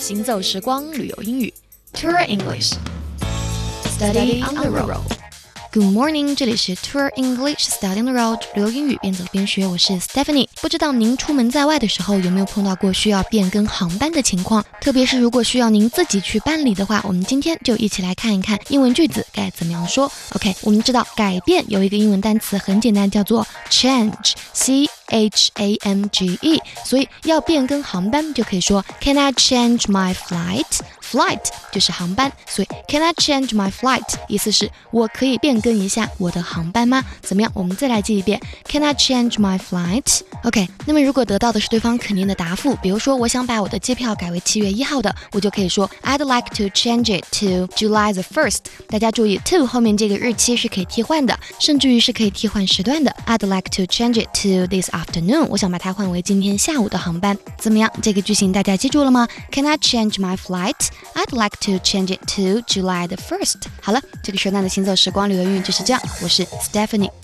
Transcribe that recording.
行走时光旅游英语，Tour English，Study on the road。Good morning，这里是 Tour English Study on the Road，旅游英语边走边学，我是 Stephanie。不知道您出门在外的时候有没有碰到过需要变更航班的情况？特别是如果需要您自己去办理的话，我们今天就一起来看一看英文句子该怎么样说。OK，我们知道改变有一个英文单词很简单，叫做 change，c h a m g e，所以要变更航班就可以说 Can I change my flight？Flight 就是航班，所以 Can I change my flight？意思是我可以变更一下我的航班吗？怎么样？我们再来记一遍，Can I change my flight？OK。那么如果得到的是对方肯定的答复，比如说我想把我的机票改为七月一号的，我就可以说 I'd like to change it to July the first。大家注意，to 后面这个日期是可以替换的，甚至于是可以替换时段的。I'd like to change it to this afternoon。我想把它换为今天下午的航班，怎么样？这个句型大家记住了吗？Can I change my flight？I'd like to change it to July the first。好了，这个学段的行走时光旅游英语就是这样。我是 Stephanie。